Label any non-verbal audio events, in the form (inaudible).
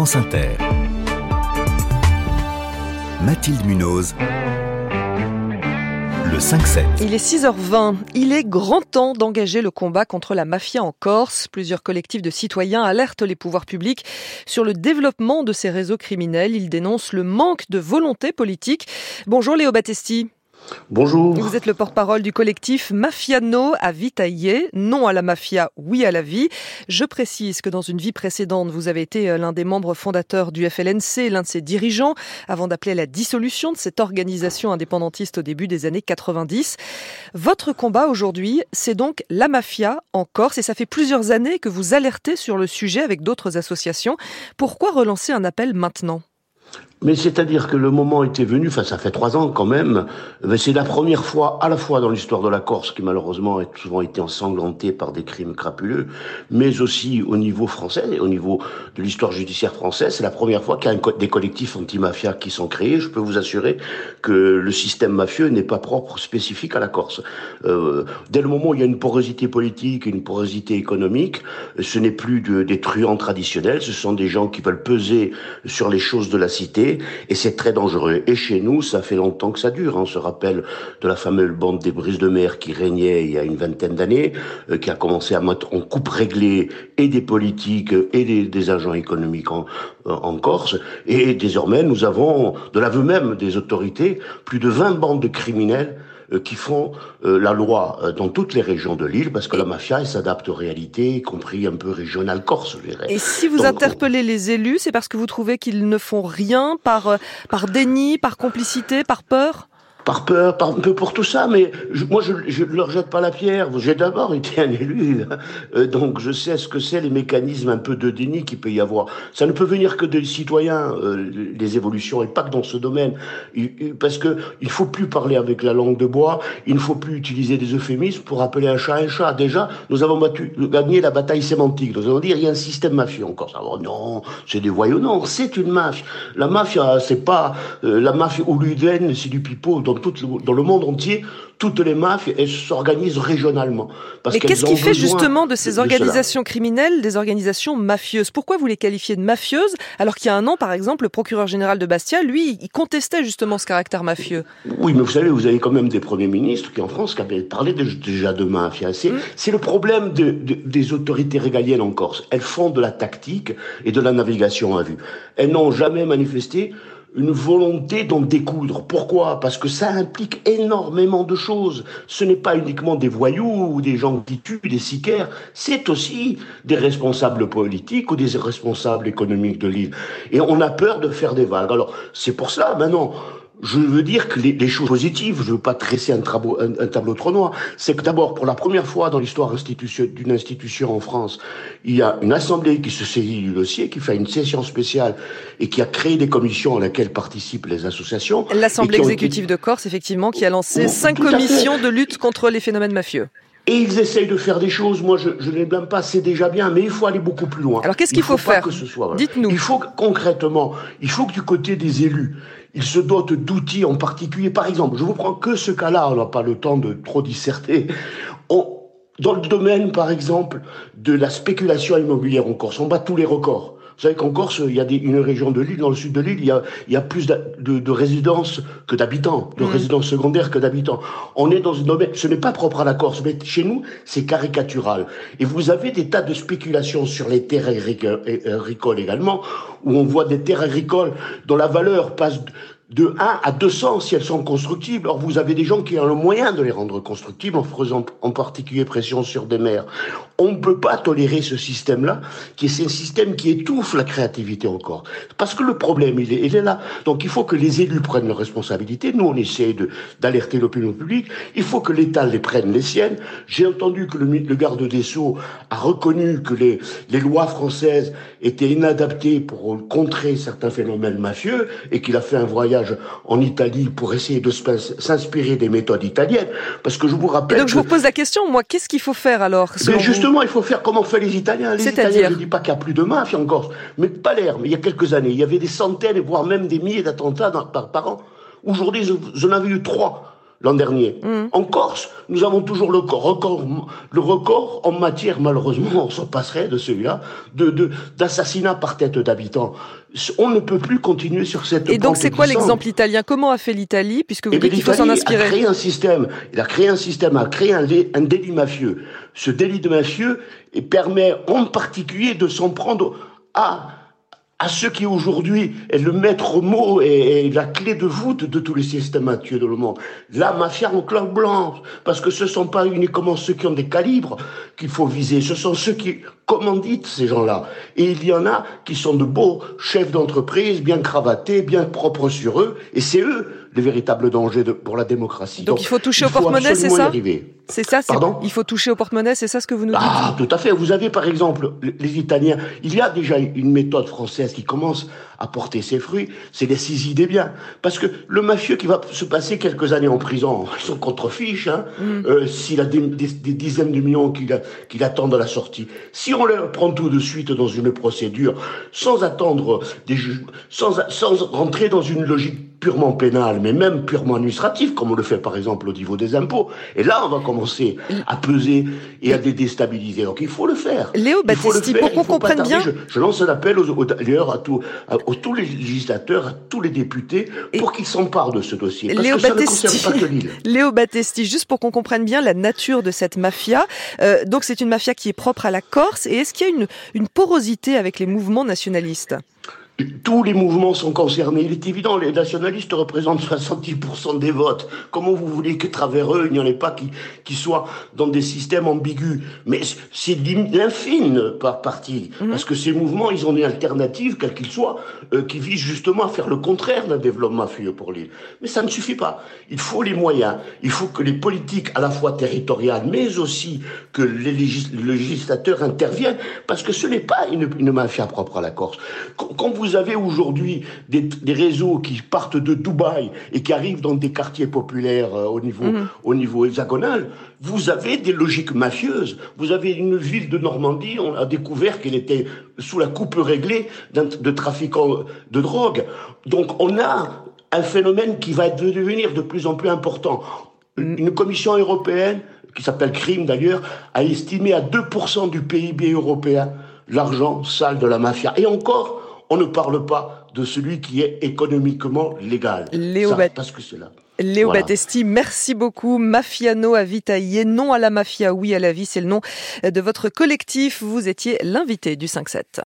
France Inter. Mathilde Munoz. Le 5-7. Il est 6h20. Il est grand temps d'engager le combat contre la mafia en Corse. Plusieurs collectifs de citoyens alertent les pouvoirs publics sur le développement de ces réseaux criminels. Ils dénoncent le manque de volonté politique. Bonjour Léo Battesti. Bonjour. Vous êtes le porte-parole du collectif Mafiano à Vitaillé. Non à la mafia, oui à la vie. Je précise que dans une vie précédente, vous avez été euh, l'un des membres fondateurs du FLNC, l'un de ses dirigeants, avant d'appeler la dissolution de cette organisation indépendantiste au début des années 90. Votre combat aujourd'hui, c'est donc la mafia en Corse et ça fait plusieurs années que vous alertez sur le sujet avec d'autres associations. Pourquoi relancer un appel maintenant? Mais c'est-à-dire que le moment était venu, enfin ça fait trois ans quand même, mais c'est la première fois à la fois dans l'histoire de la Corse, qui malheureusement a souvent été ensanglantée par des crimes crapuleux, mais aussi au niveau français, au niveau de l'histoire judiciaire française, c'est la première fois qu'il y a des collectifs anti-mafia qui sont créés. Je peux vous assurer que le système mafieux n'est pas propre, spécifique à la Corse. Euh, dès le moment où il y a une porosité politique, une porosité économique, ce n'est plus de, des truands traditionnels, ce sont des gens qui veulent peser sur les choses de la cité, et c'est très dangereux. Et chez nous, ça fait longtemps que ça dure. Hein. On se rappelle de la fameuse bande des brises de mer qui régnait il y a une vingtaine d'années, euh, qui a commencé à mettre en coupe réglée et des politiques et des, agents économiques en, euh, en Corse. Et désormais, nous avons, de l'aveu même des autorités, plus de 20 bandes de criminels euh, qui font euh, la loi euh, dans toutes les régions de l'île, parce que la mafia, elle s'adapte aux réalités, y compris un peu régionales corse, je dirais. Et si vous interpellez les élus, c'est parce que vous trouvez qu'ils ne font rien par, par déni, par complicité, par peur? Par peur, par, un peu pour tout ça, mais moi je ne leur jette pas la pierre. J'ai d'abord été un élu, euh, donc je sais ce que c'est les mécanismes un peu de déni qu'il peut y avoir. Ça ne peut venir que des citoyens, euh, les évolutions, et pas que dans ce domaine, parce que il faut plus parler avec la langue de bois, il ne faut plus utiliser des euphémismes pour appeler un chat un chat. Déjà, nous avons battu, gagné la bataille sémantique. Nous allons dire il y a un système mafieux encore. Ça, non, c'est des voyous. Non, c'est une mafia. La mafia, c'est pas euh, la mafia ou l'UDN, c'est du pipeau dans le monde entier, toutes les mafias s'organisent régionalement. Parce Mais qu'est-ce qui fait justement de ces organisations criminelles des organisations mafieuses? Pourquoi vous les qualifiez de mafieuses alors qu'il y a un an, par exemple, le procureur général de Bastia, lui, il contestait justement ce caractère mafieux? Oui, mais vous savez, vous avez quand même des premiers ministres qui, en France, qui avaient parlé déjà de mafia. C'est mm. le problème des autorités régaliennes en Corse. Elles font de la tactique et de la navigation à vue. Elles n'ont jamais manifesté une volonté d'en découdre. Pourquoi? Parce que ça implique énormément de choses. Ce n'est pas uniquement des voyous ou des gens qui tuent, des sicaires, c'est aussi des responsables politiques ou des responsables économiques de l'île. Et on a peur de faire des vagues. Alors, c'est pour ça, maintenant, je veux dire que les, choses positives, je ne veux pas tresser un, un, tableau trop noir, c'est que d'abord, pour la première fois dans l'histoire d'une institution en France, il y a une assemblée qui se saisit du dossier, qui fait une session spéciale et qui a créé des commissions à laquelle participent les associations. L'Assemblée exécutive de Corse, effectivement, qui a lancé cinq commissions de lutte contre les phénomènes mafieux. Et ils essayent de faire des choses, moi je, ne les blâme pas, c'est déjà bien, mais il faut aller beaucoup plus loin. Alors qu'est-ce qu'il faut, faire Dites-nous. Il faut concrètement, il faut que du côté des élus, ils se dotent d'outils en particulier. Par exemple, je vous prends que ce cas-là, on n'a pas le temps de trop disserter. dans le domaine, par exemple, de la spéculation immobilière en Corse, on bat tous les records. Vous savez qu'en Corse, il y a une région de l'île, dans le sud de l'île, il, y a, plus de, résidences que d'habitants, de mmh. résidences secondaires que d'habitants. On est dans une domaine, ce n'est pas propre à la Corse, mais chez nous, c'est caricatural. Et vous avez des tas de spéculations sur les terres agricoles également, où on voit des terres agricoles dont la valeur passe de 1 à 200 si elles sont constructibles. Or, vous avez des gens qui ont le moyen de les rendre constructibles en faisant en particulier pression sur des maires. On ne peut pas tolérer ce système-là, qui est un système qui étouffe la créativité encore. Parce que le problème, il est, là. Donc, il faut que les élus prennent leurs responsabilités. Nous, on essaie d'alerter l'opinion publique. Il faut que l'État les prenne les siennes. J'ai entendu que le, garde des Sceaux a reconnu que les lois françaises étaient inadaptées pour contrer certains phénomènes mafieux et qu'il a fait un voyage en Italie pour essayer de s'inspirer des méthodes italiennes. Parce que je vous rappelle. Et donc je vous pose la question, moi, qu'est-ce qu'il faut faire alors Mais justement, il faut faire comme ont fait les Italiens. Les Italiens, je ne dis pas qu'il n'y a plus de mafia en Corse, mais Palerme, il y a quelques années, il y avait des centaines, voire même des milliers d'attentats par, par an. Aujourd'hui, j'en avais eu trois l'an dernier. Mmh. En Corse, nous avons toujours le record, le record en matière, malheureusement, on s'en passerait de celui-là, de, d'assassinats par tête d'habitants. On ne peut plus continuer sur cette Et donc, c'est quoi l'exemple italien? Comment a fait l'Italie, puisque vous eh dites qu'il faut s'en inspirer? a créé un système, il a créé un système, a créé un, un délit mafieux. Ce délit de mafieux permet en particulier de s'en prendre à à ceux qui aujourd'hui est le maître mot et, la clé de voûte de tous les systèmes actuels de le monde. La mafia en clair blanc, parce que ce sont pas uniquement ceux qui ont des calibres qu'il faut viser, ce sont ceux qui commanditent ces gens-là. Et il y en a qui sont de beaux chefs d'entreprise, bien cravatés, bien propres sur eux, et c'est eux le véritable danger de, pour la démocratie. Donc, il faut toucher au porte-monnaie, c'est ça C'est ça, Pardon il faut toucher au porte-monnaie, c'est ça ce que vous nous dites Ah, tout à fait. Vous avez par exemple les Italiens, il y a déjà une méthode française qui commence à porter ses fruits, c'est les saisies des biens. Parce que le mafieux qui va se passer quelques années en prison, ils sont contre-fiches, hein, mm. euh, s'il a des, dizaines de millions qu'il attend à la sortie. Si on leur prend tout de suite dans une procédure, sans attendre des juges, sans, sans rentrer dans une logique purement pénale, mais même purement administrative, comme on le fait par exemple au niveau des impôts. Et là, on va commencer à peser et à déstabiliser. Donc il faut le faire. Léo Battisti, pour qu'on comprenne bien... Je, lance un appel aux, aux, à, tous, à, tous les législateurs, à tous les députés, pour qu'ils s'emparent de ce dossier. Parce Léo que ça ne concerne pas que l'île. (laughs) Léo Battesti, juste pour qu'on comprenne bien la nature de cette mafia. Euh, donc c'est une mafia qui est propre à la Corse. Et est-ce qu'il y a une, une porosité avec les mouvements nationalistes? Tous les mouvements sont concernés. Il est évident, les nationalistes représentent 70% des votes. Comment vous voulez que travers eux, il n'y en ait pas qui, qui soient dans des systèmes ambigus? Mais c'est l'infime par partie. Mhm. Parce que ces mouvements, ils ont une alternative, quelle qu'ils soient, euh, qui visent justement à faire le contraire d'un développement mafieux pour l'île. Mais ça ne suffit pas. Il faut les moyens. Il faut que les politiques, à la fois territoriales, mais aussi que les législateurs interviennent. Parce que ce n'est pas une, une mafia propre à la Corse. Quand vous vous avez aujourd'hui des, réseaux qui partent de Dubaï et qui arrivent dans des quartiers populaires euh, au, niveau, mhm. au niveau hexagonal, vous avez des logiques mafieuses. Vous avez une ville de Normandie, on a découvert qu'elle était sous la coupe réglée de trafiquants de drogue. Donc on a un phénomène qui va devenir de plus en plus important. Mm. Une commission européenne, qui s'appelle CRIM d'ailleurs, a estimé à 2% du PIB européen l'argent sale de la mafia. Et encore, on ne parle pas de celui qui est économiquement légal. Léo, parce que Battesti, merci beaucoup. Mafiano à Vitaillé, non à la mafia, oui à la vie, c'est le nom de votre collectif. Vous étiez l'invité du 5-7.